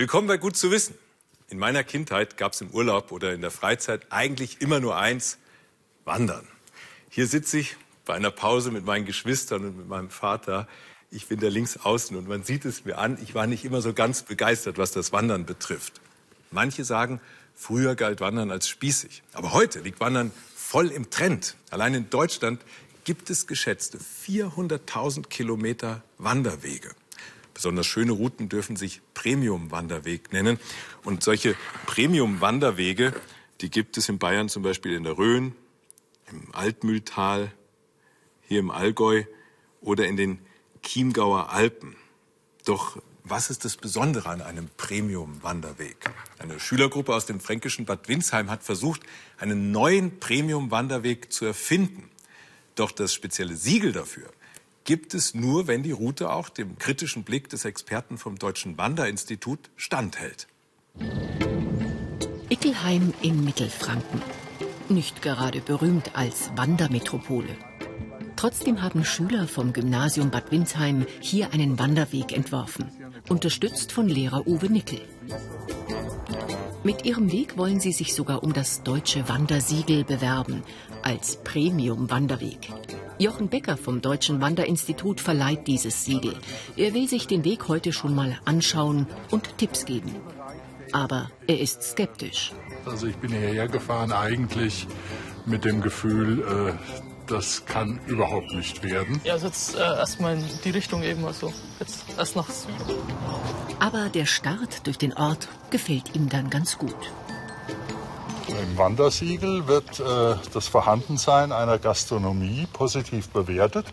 Willkommen bei Gut zu wissen. In meiner Kindheit gab es im Urlaub oder in der Freizeit eigentlich immer nur eins, Wandern. Hier sitze ich bei einer Pause mit meinen Geschwistern und mit meinem Vater. Ich bin da links außen und man sieht es mir an, ich war nicht immer so ganz begeistert, was das Wandern betrifft. Manche sagen, früher galt Wandern als spießig. Aber heute liegt Wandern voll im Trend. Allein in Deutschland gibt es geschätzte 400.000 Kilometer Wanderwege. Besonders schöne Routen dürfen sich Premium-Wanderweg nennen. Und solche Premium-Wanderwege, die gibt es in Bayern zum Beispiel in der Rhön, im Altmühltal, hier im Allgäu oder in den Chiemgauer Alpen. Doch was ist das Besondere an einem Premium-Wanderweg? Eine Schülergruppe aus dem fränkischen Bad Windsheim hat versucht, einen neuen Premium-Wanderweg zu erfinden. Doch das spezielle Siegel dafür gibt es nur, wenn die Route auch dem kritischen Blick des Experten vom Deutschen Wanderinstitut standhält. Ickelheim in Mittelfranken. Nicht gerade berühmt als Wandermetropole. Trotzdem haben Schüler vom Gymnasium Bad Windsheim hier einen Wanderweg entworfen, unterstützt von Lehrer Uwe Nickel. Mit ihrem Weg wollen sie sich sogar um das deutsche Wandersiegel bewerben, als Premium-Wanderweg. Jochen Becker vom Deutschen Wanderinstitut verleiht dieses Siegel. Er will sich den Weg heute schon mal anschauen und Tipps geben. Aber er ist skeptisch. Also ich bin hierher gefahren eigentlich mit dem Gefühl, äh, das kann überhaupt nicht werden. Ja, also jetzt äh, erstmal in die Richtung eben, also jetzt erst nach Süden. Aber der Start durch den Ort gefällt ihm dann ganz gut. Im Wandersiegel wird äh, das Vorhandensein einer Gastronomie positiv bewertet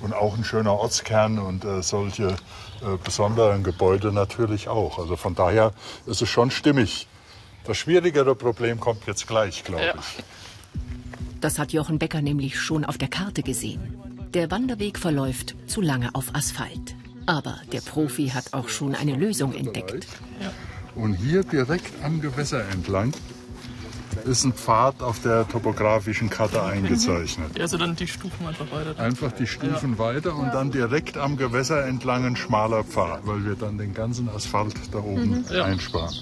und auch ein schöner Ortskern und äh, solche äh, besonderen Gebäude natürlich auch. Also von daher ist es schon stimmig. Das schwierigere Problem kommt jetzt gleich, glaube ja. ich. Das hat Jochen Becker nämlich schon auf der Karte gesehen. Der Wanderweg verläuft zu lange auf Asphalt. Aber der Profi hat auch schon eine Lösung entdeckt. Und hier direkt am Gewässer entlang ist ein Pfad auf der topografischen Karte eingezeichnet. Also dann die Stufen einfach weiter. Einfach die Stufen ja. weiter und dann direkt am Gewässer entlang ein schmaler Pfad, weil wir dann den ganzen Asphalt da oben mhm. ja. einsparen.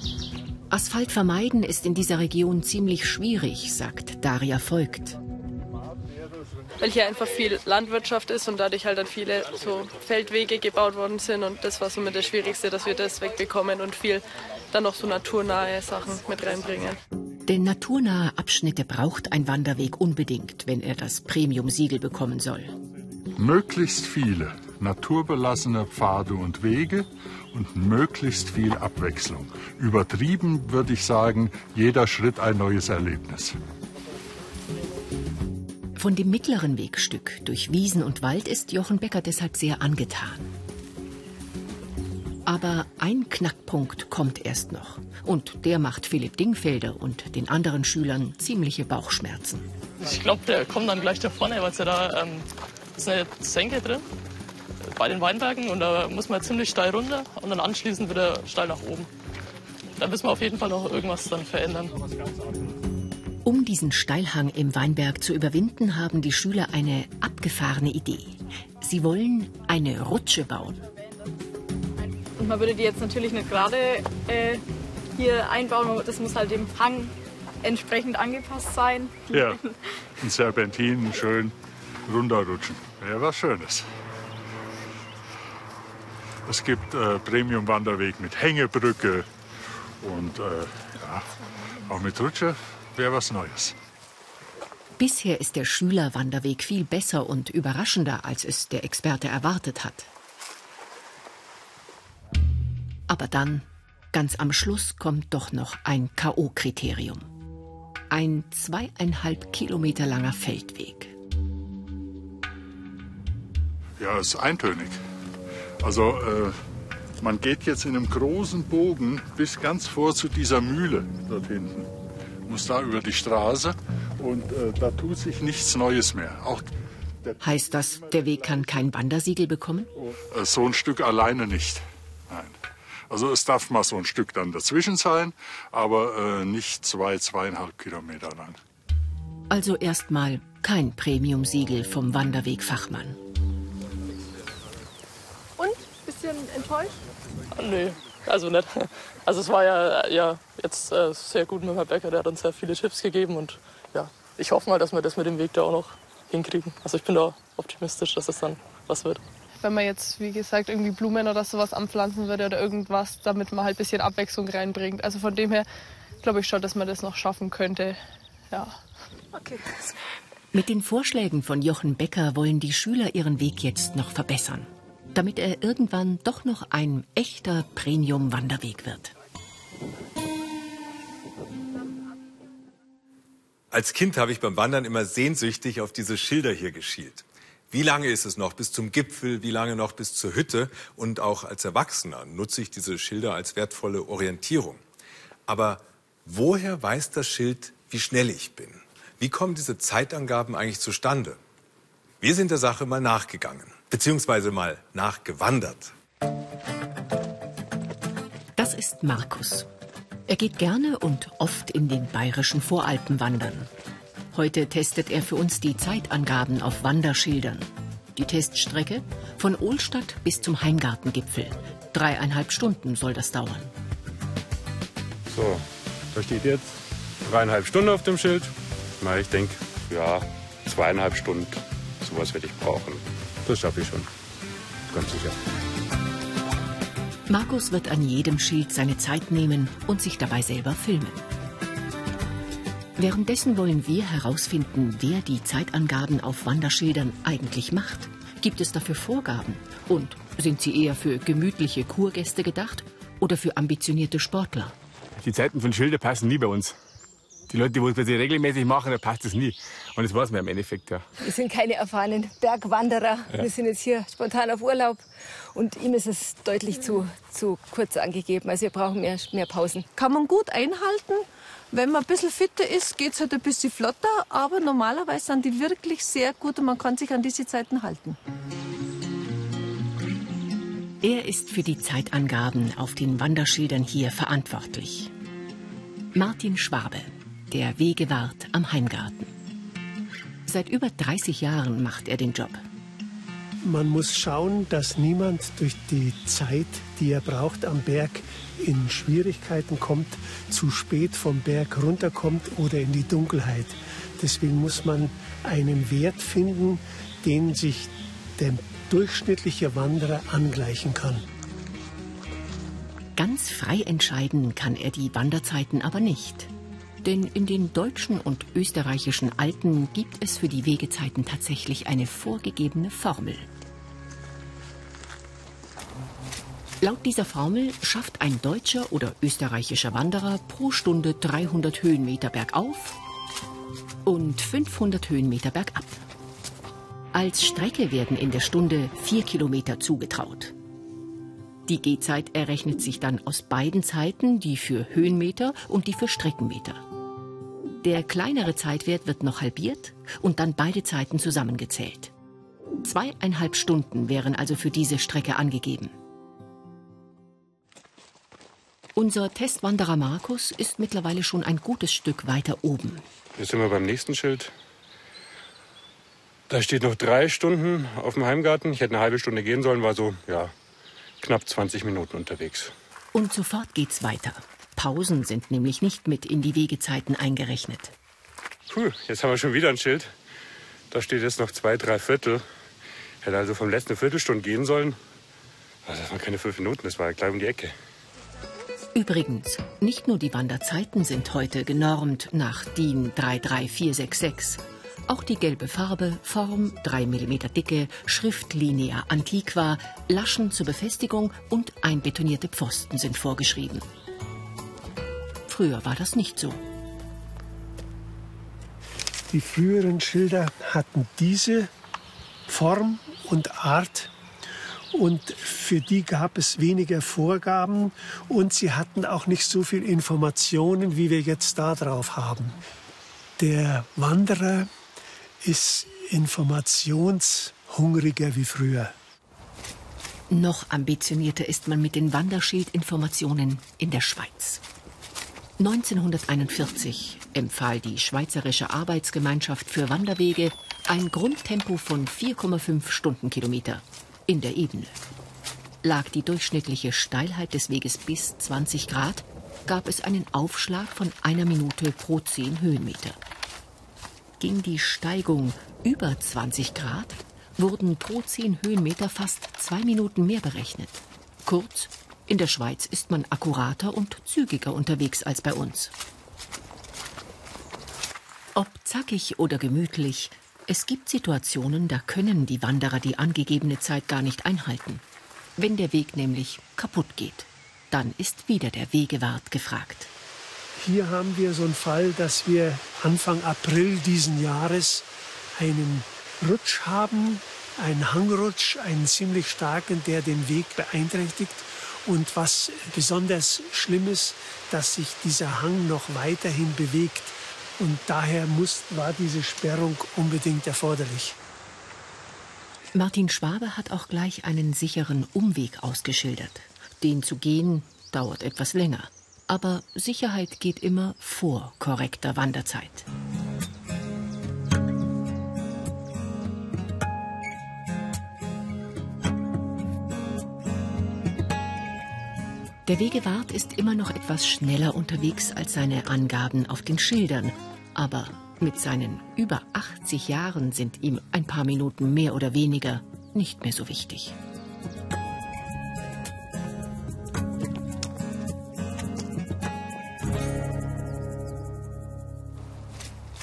Asphalt vermeiden ist in dieser Region ziemlich schwierig, sagt Daria Voigt. Weil hier einfach viel Landwirtschaft ist und dadurch halt dann viele so Feldwege gebaut worden sind und das war somit das Schwierigste, dass wir das wegbekommen und viel dann noch so naturnahe Sachen mit reinbringen. Denn naturnahe Abschnitte braucht ein Wanderweg unbedingt, wenn er das Premium-Siegel bekommen soll. Möglichst viele naturbelassene Pfade und Wege und möglichst viel Abwechslung. Übertrieben würde ich sagen, jeder Schritt ein neues Erlebnis. Von dem mittleren Wegstück durch Wiesen und Wald ist Jochen Becker deshalb sehr angetan. Aber ein Knackpunkt kommt erst noch. Und der macht Philipp Dingfelder und den anderen Schülern ziemliche Bauchschmerzen. Ich glaube, der kommt dann gleich da vorne, weil es ja da ähm, ist eine Senke drin bei den Weinbergen und da muss man ziemlich steil runter und dann anschließend wieder steil nach oben. Da müssen wir auf jeden Fall noch irgendwas dann verändern. Um diesen Steilhang im Weinberg zu überwinden, haben die Schüler eine abgefahrene Idee. Sie wollen eine Rutsche bauen. Und man würde die jetzt natürlich nicht gerade äh, hier einbauen, das muss halt dem Hang entsprechend angepasst sein. Ja, ein Serpentin schön runterrutschen. Wäre was Schönes. Es gibt äh, Premium-Wanderweg mit Hängebrücke und äh, ja, auch mit Rutsche wäre was Neues. Bisher ist der Schülerwanderweg viel besser und überraschender, als es der Experte erwartet hat. Aber dann, ganz am Schluss, kommt doch noch ein K.O.-Kriterium. Ein zweieinhalb Kilometer langer Feldweg. Ja, ist eintönig. Also äh, man geht jetzt in einem großen Bogen bis ganz vor zu dieser Mühle dort hinten. Muss da über die Straße und äh, da tut sich nichts Neues mehr. Auch heißt das, der Weg kann kein Wandersiegel bekommen? Äh, so ein Stück alleine nicht. Also es darf mal so ein Stück dann dazwischen sein, aber äh, nicht zwei, zweieinhalb Kilometer lang. Also erstmal kein Premium-Siegel vom Wanderwegfachmann. Und? Bisschen enttäuscht? Nö. Also nicht. Also es war ja, ja jetzt äh, sehr gut mit Herrn Becker, der hat uns sehr viele Tipps gegeben und ja, ich hoffe mal, dass wir das mit dem Weg da auch noch hinkriegen. Also ich bin da optimistisch, dass es dann was wird. Wenn man jetzt, wie gesagt, irgendwie Blumen oder sowas anpflanzen würde oder irgendwas, damit man halt ein bisschen Abwechslung reinbringt. Also von dem her glaube ich schon, dass man das noch schaffen könnte. Ja. Okay. Mit den Vorschlägen von Jochen Becker wollen die Schüler ihren Weg jetzt noch verbessern, damit er irgendwann doch noch ein echter Premium-Wanderweg wird. Als Kind habe ich beim Wandern immer sehnsüchtig auf diese Schilder hier geschielt. Wie lange ist es noch bis zum Gipfel? Wie lange noch bis zur Hütte? Und auch als Erwachsener nutze ich diese Schilder als wertvolle Orientierung. Aber woher weiß das Schild, wie schnell ich bin? Wie kommen diese Zeitangaben eigentlich zustande? Wir sind der Sache mal nachgegangen, beziehungsweise mal nachgewandert. Das ist Markus. Er geht gerne und oft in den bayerischen Voralpen wandern. Heute testet er für uns die Zeitangaben auf Wanderschildern. Die Teststrecke von Ohlstadt bis zum Heimgartengipfel. Dreieinhalb Stunden soll das dauern. So, da steht jetzt dreieinhalb Stunden auf dem Schild. Na, ich denke, ja, zweieinhalb Stunden, sowas werde ich brauchen. Das schaffe ich schon. Ganz sicher. Markus wird an jedem Schild seine Zeit nehmen und sich dabei selber filmen. Währenddessen wollen wir herausfinden, wer die Zeitangaben auf Wanderschildern eigentlich macht. Gibt es dafür Vorgaben? Und sind sie eher für gemütliche Kurgäste gedacht oder für ambitionierte Sportler? Die Zeiten von Schildern passen nie bei uns. Die Leute, die das regelmäßig machen, da passt es nie. Und das weiß man im Endeffekt, ja. Wir sind keine erfahrenen Bergwanderer. Ja. Wir sind jetzt hier spontan auf Urlaub. Und ihm ist es deutlich zu, zu kurz angegeben. Also wir brauchen mehr, mehr Pausen. Kann man gut einhalten. Wenn man ein bisschen fitter ist, geht es halt ein bisschen flotter. Aber normalerweise sind die wirklich sehr gut und man kann sich an diese Zeiten halten. Er ist für die Zeitangaben auf den Wanderschildern hier verantwortlich. Martin Schwabe der Wegewart am Heimgarten. Seit über 30 Jahren macht er den Job. Man muss schauen, dass niemand durch die Zeit, die er braucht am Berg, in Schwierigkeiten kommt, zu spät vom Berg runterkommt oder in die Dunkelheit. Deswegen muss man einen Wert finden, den sich der durchschnittliche Wanderer angleichen kann. Ganz frei entscheiden kann er die Wanderzeiten aber nicht. Denn in den deutschen und österreichischen Alpen gibt es für die Wegezeiten tatsächlich eine vorgegebene Formel. Laut dieser Formel schafft ein deutscher oder österreichischer Wanderer pro Stunde 300 Höhenmeter bergauf und 500 Höhenmeter bergab. Als Strecke werden in der Stunde vier Kilometer zugetraut. Die Gehzeit errechnet sich dann aus beiden Zeiten, die für Höhenmeter und die für Streckenmeter. Der kleinere Zeitwert wird noch halbiert und dann beide Zeiten zusammengezählt. Zweieinhalb Stunden wären also für diese Strecke angegeben. Unser Testwanderer Markus ist mittlerweile schon ein gutes Stück weiter oben. Jetzt sind wir beim nächsten Schild. Da steht noch drei Stunden auf dem Heimgarten. Ich hätte eine halbe Stunde gehen sollen, war so, ja, knapp 20 Minuten unterwegs. Und sofort geht's weiter. Pausen sind nämlich nicht mit in die Wegezeiten eingerechnet. Puh, jetzt haben wir schon wieder ein Schild. Da steht jetzt noch zwei, drei Viertel. Hätte also vom letzten Viertelstunde gehen sollen. Also das waren keine fünf Minuten, das war gleich um die Ecke. Übrigens, nicht nur die Wanderzeiten sind heute genormt nach DIN 33466. Auch die gelbe Farbe, Form, 3 mm Dicke, Schriftlinie Antiqua, Laschen zur Befestigung und einbetonierte Pfosten sind vorgeschrieben. Früher war das nicht so. Die früheren Schilder hatten diese Form und Art und für die gab es weniger Vorgaben und sie hatten auch nicht so viel Informationen, wie wir jetzt da drauf haben. Der Wanderer ist informationshungriger wie früher. Noch ambitionierter ist man mit den Wanderschildinformationen in der Schweiz. 1941 empfahl die Schweizerische Arbeitsgemeinschaft für Wanderwege ein Grundtempo von 4,5 Stundenkilometer in der Ebene. Lag die durchschnittliche Steilheit des Weges bis 20 Grad, gab es einen Aufschlag von einer Minute pro 10 Höhenmeter. Ging die Steigung über 20 Grad, wurden pro 10 Höhenmeter fast zwei Minuten mehr berechnet. Kurz, in der Schweiz ist man akkurater und zügiger unterwegs als bei uns. Ob zackig oder gemütlich, es gibt Situationen, da können die Wanderer die angegebene Zeit gar nicht einhalten. Wenn der Weg nämlich kaputt geht, dann ist wieder der Wegewart gefragt. Hier haben wir so einen Fall, dass wir Anfang April diesen Jahres einen Rutsch haben, einen Hangrutsch, einen ziemlich starken, der den Weg beeinträchtigt. Und was besonders schlimm ist, dass sich dieser Hang noch weiterhin bewegt. Und daher muss, war diese Sperrung unbedingt erforderlich. Martin Schwabe hat auch gleich einen sicheren Umweg ausgeschildert. Den zu gehen dauert etwas länger. Aber Sicherheit geht immer vor korrekter Wanderzeit. Der Wegewart ist immer noch etwas schneller unterwegs als seine Angaben auf den Schildern. Aber mit seinen über 80 Jahren sind ihm ein paar Minuten mehr oder weniger nicht mehr so wichtig.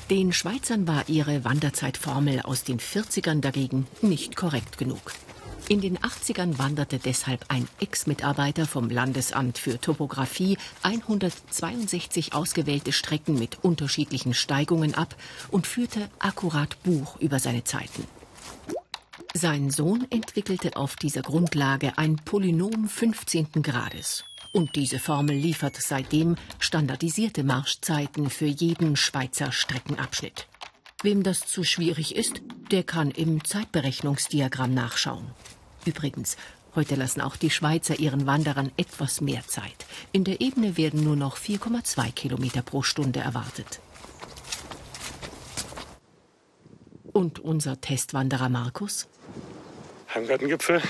Den Schweizern war ihre Wanderzeitformel aus den 40ern dagegen nicht korrekt genug. In den 80ern wanderte deshalb ein Ex-Mitarbeiter vom Landesamt für Topographie 162 ausgewählte Strecken mit unterschiedlichen Steigungen ab und führte akkurat Buch über seine Zeiten. Sein Sohn entwickelte auf dieser Grundlage ein Polynom 15. Grades. Und diese Formel liefert seitdem standardisierte Marschzeiten für jeden Schweizer Streckenabschnitt. Wem das zu schwierig ist, der kann im Zeitberechnungsdiagramm nachschauen. Übrigens, heute lassen auch die Schweizer ihren Wanderern etwas mehr Zeit. In der Ebene werden nur noch 4,2 Kilometer pro Stunde erwartet. Und unser Testwanderer Markus? Heimgartengipfel.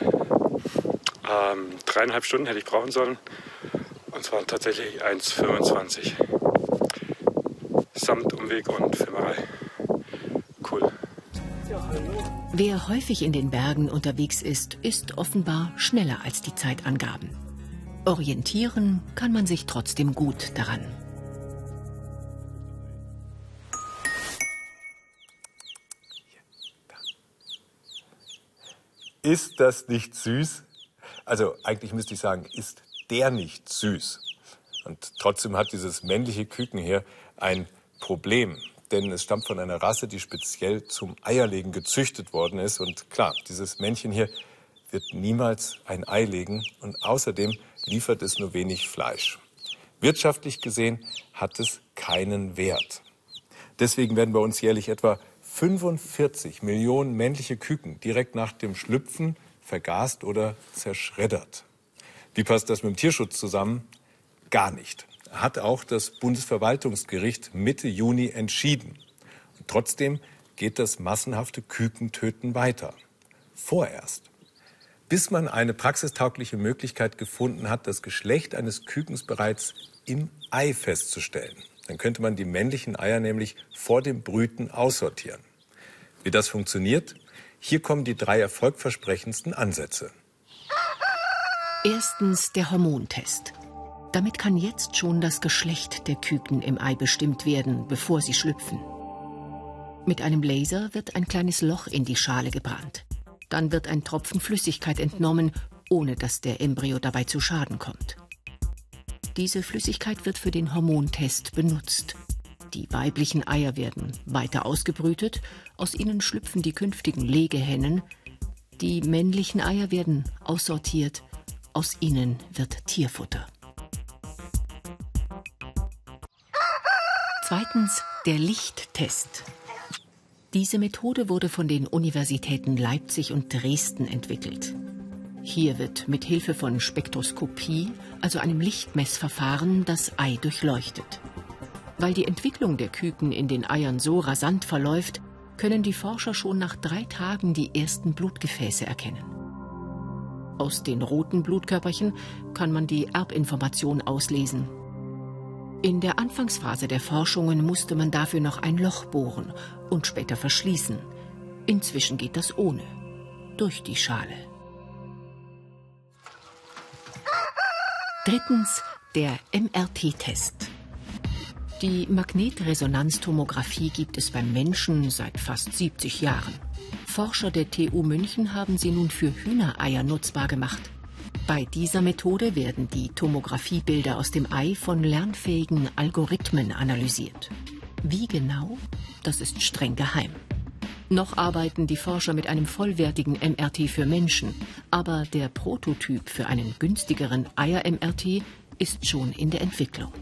Ähm, dreieinhalb Stunden hätte ich brauchen sollen. Und zwar tatsächlich 1,25. Samt Umweg und Filmerei. Wer häufig in den Bergen unterwegs ist, ist offenbar schneller als die Zeitangaben. Orientieren kann man sich trotzdem gut daran. Ist das nicht süß? Also eigentlich müsste ich sagen, ist der nicht süß? Und trotzdem hat dieses männliche Küken hier ein Problem. Denn es stammt von einer Rasse, die speziell zum Eierlegen gezüchtet worden ist. Und klar, dieses Männchen hier wird niemals ein Ei legen. Und außerdem liefert es nur wenig Fleisch. Wirtschaftlich gesehen hat es keinen Wert. Deswegen werden bei uns jährlich etwa 45 Millionen männliche Küken direkt nach dem Schlüpfen vergast oder zerschreddert. Wie passt das mit dem Tierschutz zusammen? Gar nicht. Hat auch das Bundesverwaltungsgericht Mitte Juni entschieden. Und trotzdem geht das massenhafte Kükentöten weiter. Vorerst. Bis man eine praxistaugliche Möglichkeit gefunden hat, das Geschlecht eines Kükens bereits im Ei festzustellen. Dann könnte man die männlichen Eier nämlich vor dem Brüten aussortieren. Wie das funktioniert, hier kommen die drei erfolgversprechendsten Ansätze. Erstens der Hormontest. Damit kann jetzt schon das Geschlecht der Küken im Ei bestimmt werden, bevor sie schlüpfen. Mit einem Laser wird ein kleines Loch in die Schale gebrannt. Dann wird ein Tropfen Flüssigkeit entnommen, ohne dass der Embryo dabei zu Schaden kommt. Diese Flüssigkeit wird für den Hormontest benutzt. Die weiblichen Eier werden weiter ausgebrütet, aus ihnen schlüpfen die künftigen Legehennen, die männlichen Eier werden aussortiert, aus ihnen wird Tierfutter. Zweitens der Lichttest. Diese Methode wurde von den Universitäten Leipzig und Dresden entwickelt. Hier wird mit Hilfe von Spektroskopie, also einem Lichtmessverfahren, das Ei durchleuchtet. Weil die Entwicklung der Küken in den Eiern so rasant verläuft, können die Forscher schon nach drei Tagen die ersten Blutgefäße erkennen. Aus den roten Blutkörperchen kann man die Erbinformation auslesen. In der Anfangsphase der Forschungen musste man dafür noch ein Loch bohren und später verschließen. Inzwischen geht das ohne, durch die Schale. Drittens der MRT-Test. Die Magnetresonanztomographie gibt es beim Menschen seit fast 70 Jahren. Forscher der TU München haben sie nun für Hühnereier nutzbar gemacht. Bei dieser Methode werden die Tomographiebilder aus dem Ei von lernfähigen Algorithmen analysiert. Wie genau? Das ist streng geheim. Noch arbeiten die Forscher mit einem vollwertigen MRT für Menschen, aber der Prototyp für einen günstigeren Eier-MRT ist schon in der Entwicklung.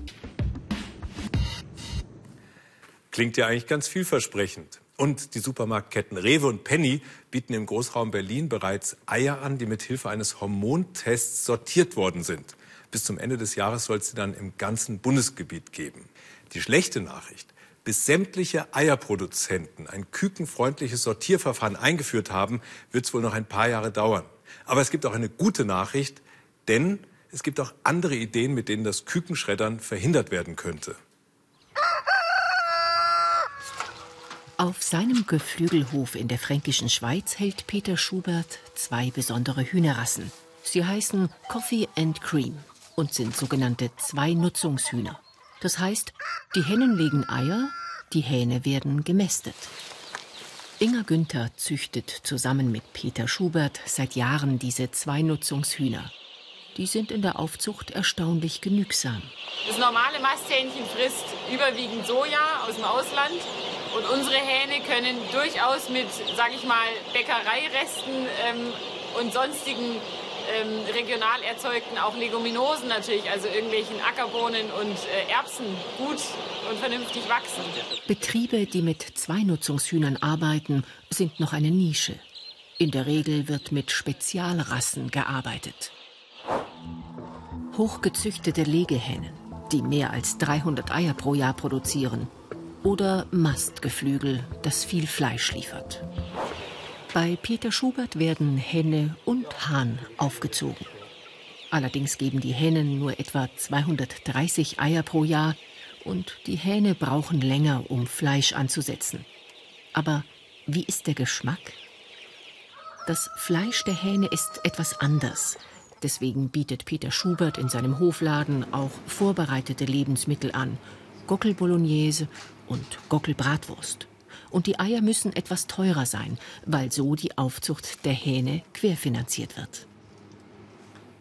Klingt ja eigentlich ganz vielversprechend. Und die Supermarktketten Rewe und Penny bieten im Großraum Berlin bereits Eier an, die mit Hilfe eines Hormontests sortiert worden sind. Bis zum Ende des Jahres soll es sie dann im ganzen Bundesgebiet geben. Die schlechte Nachricht, bis sämtliche Eierproduzenten ein kükenfreundliches Sortierverfahren eingeführt haben, wird es wohl noch ein paar Jahre dauern. Aber es gibt auch eine gute Nachricht, denn es gibt auch andere Ideen, mit denen das Kükenschreddern verhindert werden könnte. Auf seinem Geflügelhof in der fränkischen Schweiz hält Peter Schubert zwei besondere Hühnerrassen. Sie heißen Coffee and Cream und sind sogenannte Zwei-Nutzungshühner. Das heißt, die Hennen legen Eier, die Hähne werden gemästet. Inga Günther züchtet zusammen mit Peter Schubert seit Jahren diese Zwei-Nutzungshühner. Die sind in der Aufzucht erstaunlich genügsam. Das normale Masthähnchen frisst überwiegend Soja aus dem Ausland und unsere Hähne können durchaus mit, sage ich mal, Bäckereiresten ähm, und sonstigen ähm, regional erzeugten, auch Leguminosen natürlich, also irgendwelchen Ackerbohnen und äh, Erbsen gut und vernünftig wachsen. Betriebe, die mit Zweinutzungshühnern arbeiten, sind noch eine Nische. In der Regel wird mit Spezialrassen gearbeitet. Hochgezüchtete Legehennen, die mehr als 300 Eier pro Jahr produzieren, oder Mastgeflügel, das viel Fleisch liefert. Bei Peter Schubert werden Henne und Hahn aufgezogen. Allerdings geben die Hennen nur etwa 230 Eier pro Jahr und die Hähne brauchen länger, um Fleisch anzusetzen. Aber wie ist der Geschmack? Das Fleisch der Hähne ist etwas anders. Deswegen bietet Peter Schubert in seinem Hofladen auch vorbereitete Lebensmittel an. Gockel Bolognese und Gockelbratwurst. Und die Eier müssen etwas teurer sein, weil so die Aufzucht der Hähne querfinanziert wird.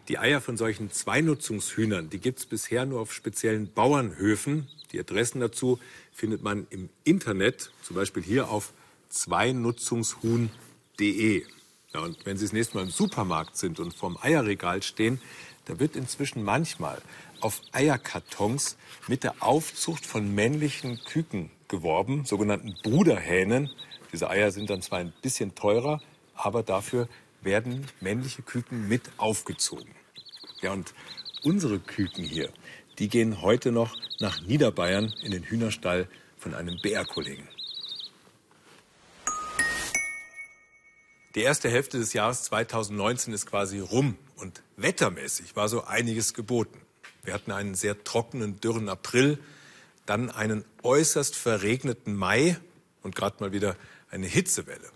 Die Eier von solchen Zweinutzungshühnern, die gibt es bisher nur auf speziellen Bauernhöfen. Die Adressen dazu findet man im Internet, zum Beispiel hier auf zweinutzungshuhn.de. Ja, und wenn Sie das nächste Mal im Supermarkt sind und vorm Eierregal stehen, da wird inzwischen manchmal auf Eierkartons mit der Aufzucht von männlichen Küken geworben, sogenannten Bruderhähnen. Diese Eier sind dann zwar ein bisschen teurer, aber dafür werden männliche Küken mit aufgezogen. Ja, und unsere Küken hier, die gehen heute noch nach Niederbayern in den Hühnerstall von einem BR-Kollegen. Die erste Hälfte des Jahres 2019 ist quasi rum und wettermäßig war so einiges geboten. Wir hatten einen sehr trockenen, dürren April, dann einen äußerst verregneten Mai und gerade mal wieder eine Hitzewelle.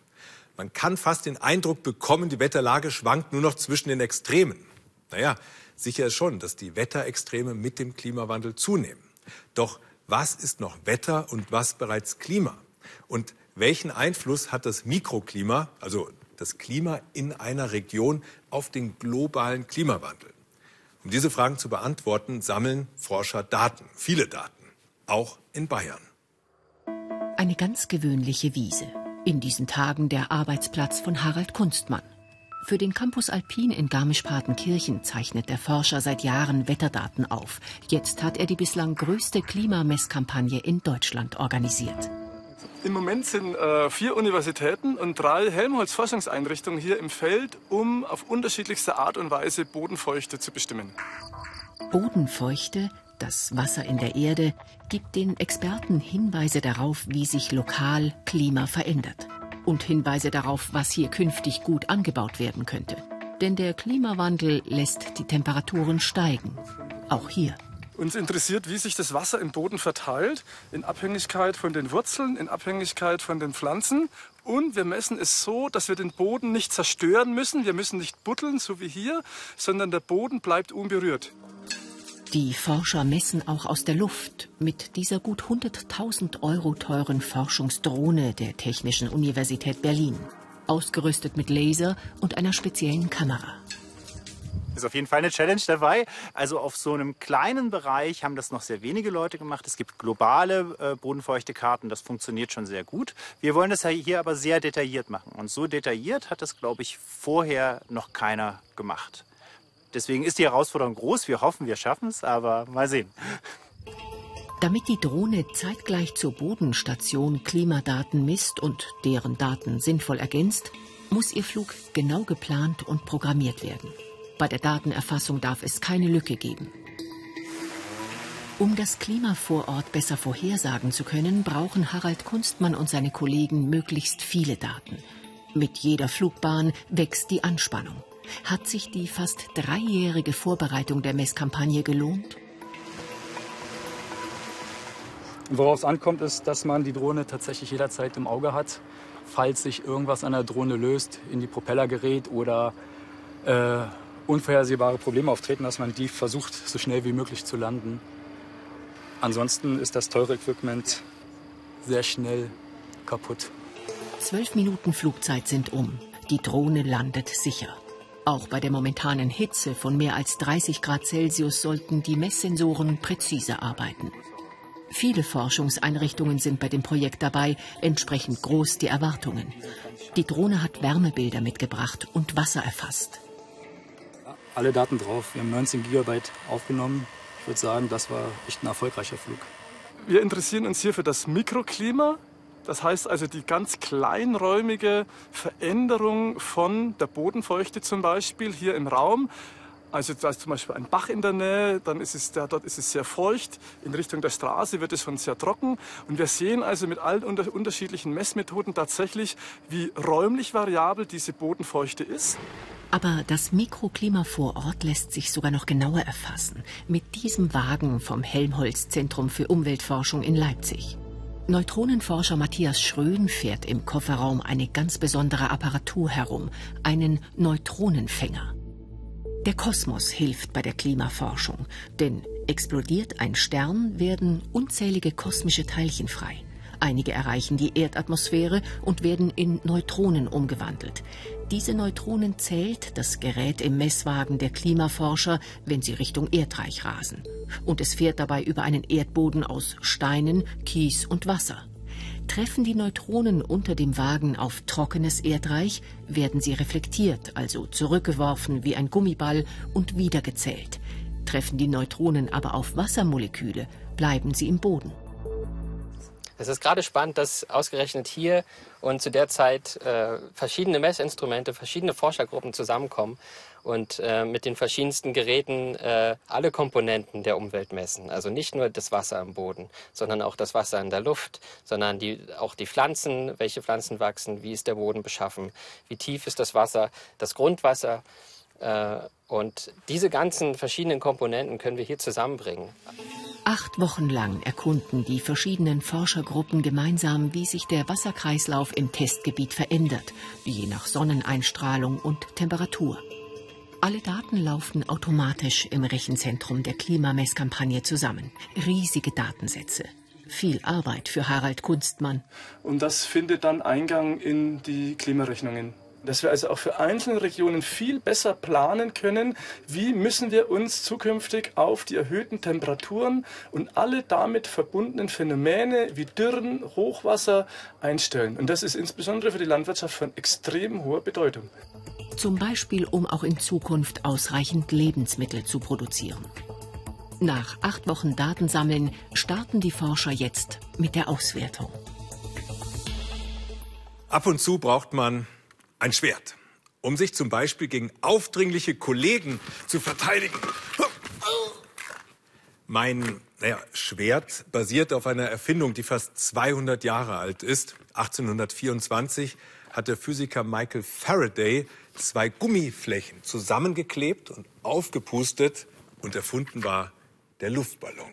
Man kann fast den Eindruck bekommen, die Wetterlage schwankt nur noch zwischen den Extremen. Naja, sicher ist schon, dass die Wetterextreme mit dem Klimawandel zunehmen. Doch was ist noch Wetter und was bereits Klima? Und welchen Einfluss hat das Mikroklima, also das Klima in einer Region, auf den globalen Klimawandel? Um diese Fragen zu beantworten, sammeln Forscher Daten, viele Daten, auch in Bayern. Eine ganz gewöhnliche Wiese. In diesen Tagen der Arbeitsplatz von Harald Kunstmann. Für den Campus Alpin in Garmisch-Partenkirchen zeichnet der Forscher seit Jahren Wetterdaten auf. Jetzt hat er die bislang größte Klimamesskampagne in Deutschland organisiert. Im Moment sind äh, vier Universitäten und drei Helmholtz-Forschungseinrichtungen hier im Feld, um auf unterschiedlichste Art und Weise Bodenfeuchte zu bestimmen. Bodenfeuchte, das Wasser in der Erde, gibt den Experten Hinweise darauf, wie sich lokal Klima verändert. Und Hinweise darauf, was hier künftig gut angebaut werden könnte. Denn der Klimawandel lässt die Temperaturen steigen. Auch hier. Uns interessiert, wie sich das Wasser im Boden verteilt, in Abhängigkeit von den Wurzeln, in Abhängigkeit von den Pflanzen. Und wir messen es so, dass wir den Boden nicht zerstören müssen. Wir müssen nicht buddeln, so wie hier, sondern der Boden bleibt unberührt. Die Forscher messen auch aus der Luft mit dieser gut 100.000 Euro teuren Forschungsdrohne der Technischen Universität Berlin, ausgerüstet mit Laser und einer speziellen Kamera. Ist auf jeden Fall eine Challenge dabei. Also auf so einem kleinen Bereich haben das noch sehr wenige Leute gemacht. Es gibt globale äh, bodenfeuchte Karten, das funktioniert schon sehr gut. Wir wollen das hier aber sehr detailliert machen. Und so detailliert hat das, glaube ich, vorher noch keiner gemacht. Deswegen ist die Herausforderung groß. Wir hoffen, wir schaffen es, aber mal sehen. Damit die Drohne zeitgleich zur Bodenstation Klimadaten misst und deren Daten sinnvoll ergänzt, muss ihr Flug genau geplant und programmiert werden. Bei der Datenerfassung darf es keine Lücke geben. Um das Klima vor Ort besser vorhersagen zu können, brauchen Harald Kunstmann und seine Kollegen möglichst viele Daten. Mit jeder Flugbahn wächst die Anspannung. Hat sich die fast dreijährige Vorbereitung der Messkampagne gelohnt? Worauf es ankommt, ist, dass man die Drohne tatsächlich jederzeit im Auge hat. Falls sich irgendwas an der Drohne löst, in die Propeller gerät oder äh, unvorhersehbare Probleme auftreten, dass man die versucht, so schnell wie möglich zu landen. Ansonsten ist das teure Equipment sehr schnell kaputt. Zwölf Minuten Flugzeit sind um. Die Drohne landet sicher. Auch bei der momentanen Hitze von mehr als 30 Grad Celsius sollten die Messsensoren präzise arbeiten. Viele Forschungseinrichtungen sind bei dem Projekt dabei, entsprechend groß die Erwartungen. Die Drohne hat Wärmebilder mitgebracht und Wasser erfasst alle Daten drauf. Wir haben 19 Gigabyte aufgenommen. Ich würde sagen, das war echt ein erfolgreicher Flug. Wir interessieren uns hier für das Mikroklima. Das heißt also die ganz kleinräumige Veränderung von der Bodenfeuchte zum Beispiel hier im Raum. Also da ist zum Beispiel ein Bach in der Nähe, dann ist es, dort ist es sehr feucht. In Richtung der Straße wird es schon sehr trocken. Und wir sehen also mit allen unterschiedlichen Messmethoden tatsächlich, wie räumlich variabel diese Bodenfeuchte ist. Aber das Mikroklima vor Ort lässt sich sogar noch genauer erfassen. Mit diesem Wagen vom Helmholtz Zentrum für Umweltforschung in Leipzig. Neutronenforscher Matthias Schrön fährt im Kofferraum eine ganz besondere Apparatur herum, einen Neutronenfänger. Der Kosmos hilft bei der Klimaforschung, denn explodiert ein Stern, werden unzählige kosmische Teilchen frei. Einige erreichen die Erdatmosphäre und werden in Neutronen umgewandelt. Diese Neutronen zählt das Gerät im Messwagen der Klimaforscher, wenn sie Richtung Erdreich rasen. Und es fährt dabei über einen Erdboden aus Steinen, Kies und Wasser. Treffen die Neutronen unter dem Wagen auf trockenes Erdreich, werden sie reflektiert, also zurückgeworfen wie ein Gummiball und wiedergezählt. Treffen die Neutronen aber auf Wassermoleküle, bleiben sie im Boden. Es ist gerade spannend, dass ausgerechnet hier und zu der Zeit äh, verschiedene Messinstrumente, verschiedene Forschergruppen zusammenkommen und äh, mit den verschiedensten Geräten äh, alle Komponenten der Umwelt messen. Also nicht nur das Wasser am Boden, sondern auch das Wasser in der Luft, sondern die, auch die Pflanzen, welche Pflanzen wachsen, wie ist der Boden beschaffen, wie tief ist das Wasser, das Grundwasser. Äh, und diese ganzen verschiedenen Komponenten können wir hier zusammenbringen. Acht Wochen lang erkunden die verschiedenen Forschergruppen gemeinsam, wie sich der Wasserkreislauf im Testgebiet verändert, je nach Sonneneinstrahlung und Temperatur. Alle Daten laufen automatisch im Rechenzentrum der Klimamesskampagne zusammen. Riesige Datensätze. Viel Arbeit für Harald Kunstmann. Und das findet dann Eingang in die Klimarechnungen dass wir also auch für einzelne Regionen viel besser planen können, wie müssen wir uns zukünftig auf die erhöhten Temperaturen und alle damit verbundenen Phänomene wie Dürren, Hochwasser einstellen. Und das ist insbesondere für die Landwirtschaft von extrem hoher Bedeutung. Zum Beispiel, um auch in Zukunft ausreichend Lebensmittel zu produzieren. Nach acht Wochen Datensammeln starten die Forscher jetzt mit der Auswertung. Ab und zu braucht man ein Schwert, um sich zum Beispiel gegen aufdringliche Kollegen zu verteidigen. Mein Naja, Schwert basiert auf einer Erfindung, die fast 200 Jahre alt ist. 1824 hat der Physiker Michael Faraday zwei Gummiflächen zusammengeklebt und aufgepustet und erfunden war der Luftballon.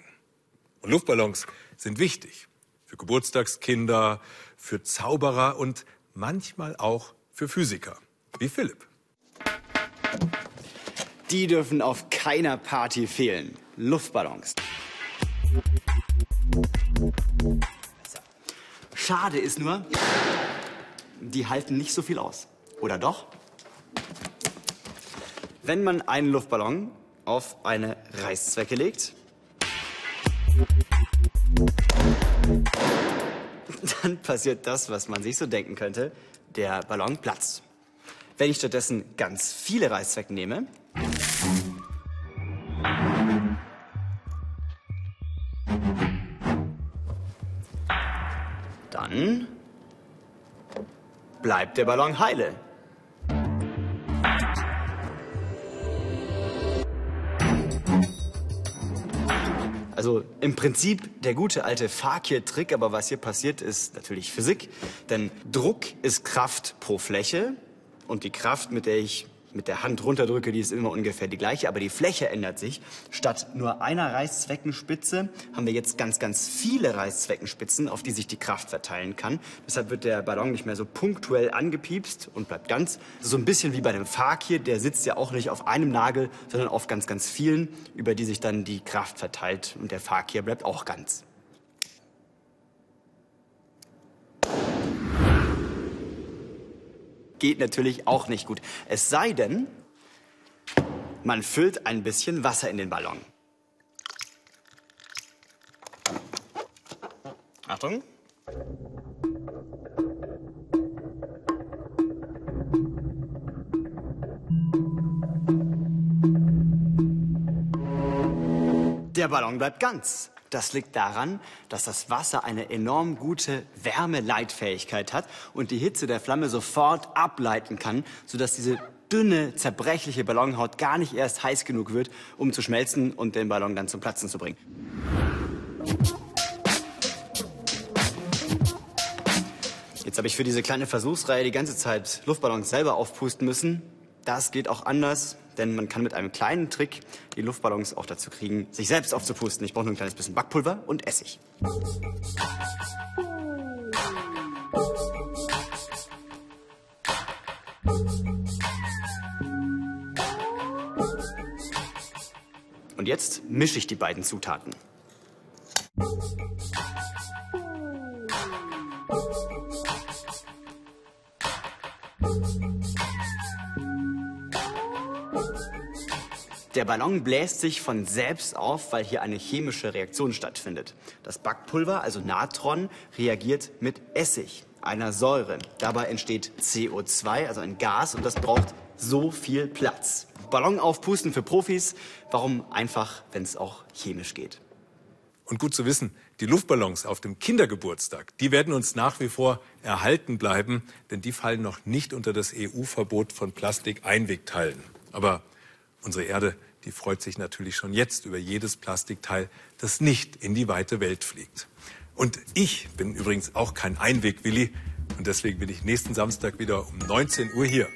Und Luftballons sind wichtig für Geburtstagskinder, für Zauberer und manchmal auch für Physiker, wie Philipp. Die dürfen auf keiner Party fehlen. Luftballons. Schade ist nur, die halten nicht so viel aus. Oder doch? Wenn man einen Luftballon auf eine Reißzwecke legt, dann passiert das, was man sich so denken könnte. Der Ballon platzt. Wenn ich stattdessen ganz viele Reißzwecken nehme, dann bleibt der Ballon heile. Also im Prinzip der gute alte Fakir-Trick, aber was hier passiert, ist natürlich Physik. Denn Druck ist Kraft pro Fläche und die Kraft, mit der ich mit der Hand runterdrücke, die ist immer ungefähr die gleiche, aber die Fläche ändert sich. Statt nur einer Reißzweckenspitze haben wir jetzt ganz, ganz viele Reißzweckenspitzen, auf die sich die Kraft verteilen kann. Deshalb wird der Ballon nicht mehr so punktuell angepiepst und bleibt ganz. So ein bisschen wie bei dem Fakir, der sitzt ja auch nicht auf einem Nagel, sondern auf ganz, ganz vielen, über die sich dann die Kraft verteilt und der Fakir bleibt auch ganz. Geht natürlich auch nicht gut. Es sei denn, man füllt ein bisschen Wasser in den Ballon. Achtung. Der Ballon bleibt ganz. Das liegt daran, dass das Wasser eine enorm gute Wärmeleitfähigkeit hat und die Hitze der Flamme sofort ableiten kann, sodass diese dünne, zerbrechliche Ballonhaut gar nicht erst heiß genug wird, um zu schmelzen und den Ballon dann zum Platzen zu bringen. Jetzt habe ich für diese kleine Versuchsreihe die ganze Zeit Luftballons selber aufpusten müssen. Das geht auch anders, denn man kann mit einem kleinen Trick die Luftballons auch dazu kriegen, sich selbst aufzupusten. Ich brauche nur ein kleines bisschen Backpulver und Essig. Und jetzt mische ich die beiden Zutaten. Der Ballon bläst sich von selbst auf, weil hier eine chemische Reaktion stattfindet. Das Backpulver, also Natron, reagiert mit Essig, einer Säure. Dabei entsteht CO2, also ein Gas, und das braucht so viel Platz. Ballon aufpusten für Profis, warum einfach, wenn es auch chemisch geht. Und gut zu wissen, die Luftballons auf dem Kindergeburtstag, die werden uns nach wie vor erhalten bleiben, denn die fallen noch nicht unter das EU-Verbot von Plastik-Einwegteilen. Aber Unsere Erde, die freut sich natürlich schon jetzt über jedes Plastikteil, das nicht in die weite Welt fliegt. Und ich bin übrigens auch kein Einweg-Willi und deswegen bin ich nächsten Samstag wieder um 19 Uhr hier